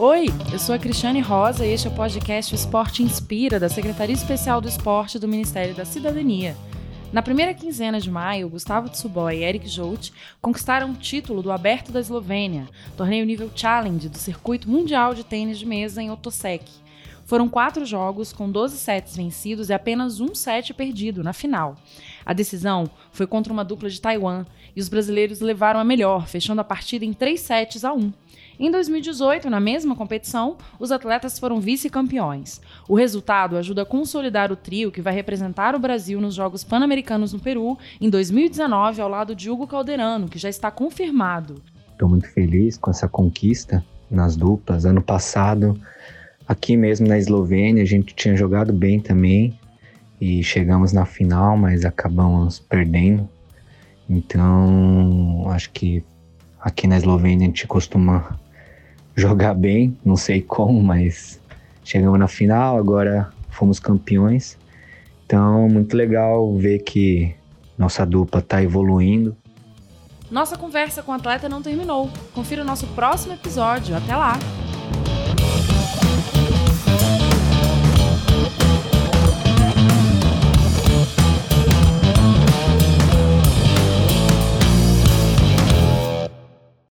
Oi, eu sou a Cristiane Rosa e este é o podcast Esporte Inspira, da Secretaria Especial do Esporte do Ministério da Cidadania. Na primeira quinzena de maio, Gustavo Tsuboy e Eric Jout conquistaram o título do Aberto da Eslovênia, torneio nível Challenge do Circuito Mundial de Tênis de Mesa em Otosek. Foram quatro jogos com 12 sets vencidos e apenas um set perdido na final. A decisão foi contra uma dupla de Taiwan e os brasileiros levaram a melhor, fechando a partida em 3 sets a 1. Em 2018, na mesma competição, os atletas foram vice-campeões. O resultado ajuda a consolidar o trio que vai representar o Brasil nos Jogos Pan-Americanos no Peru em 2019, ao lado de Hugo Calderano, que já está confirmado. Estou muito feliz com essa conquista nas duplas. Ano passado, aqui mesmo na Eslovênia, a gente tinha jogado bem também e chegamos na final, mas acabamos perdendo. Então, acho que aqui na Eslovênia a gente costuma jogar bem, não sei como, mas chegamos na final, agora fomos campeões. Então, muito legal ver que nossa dupla está evoluindo. Nossa conversa com o atleta não terminou. Confira o nosso próximo episódio. Até lá!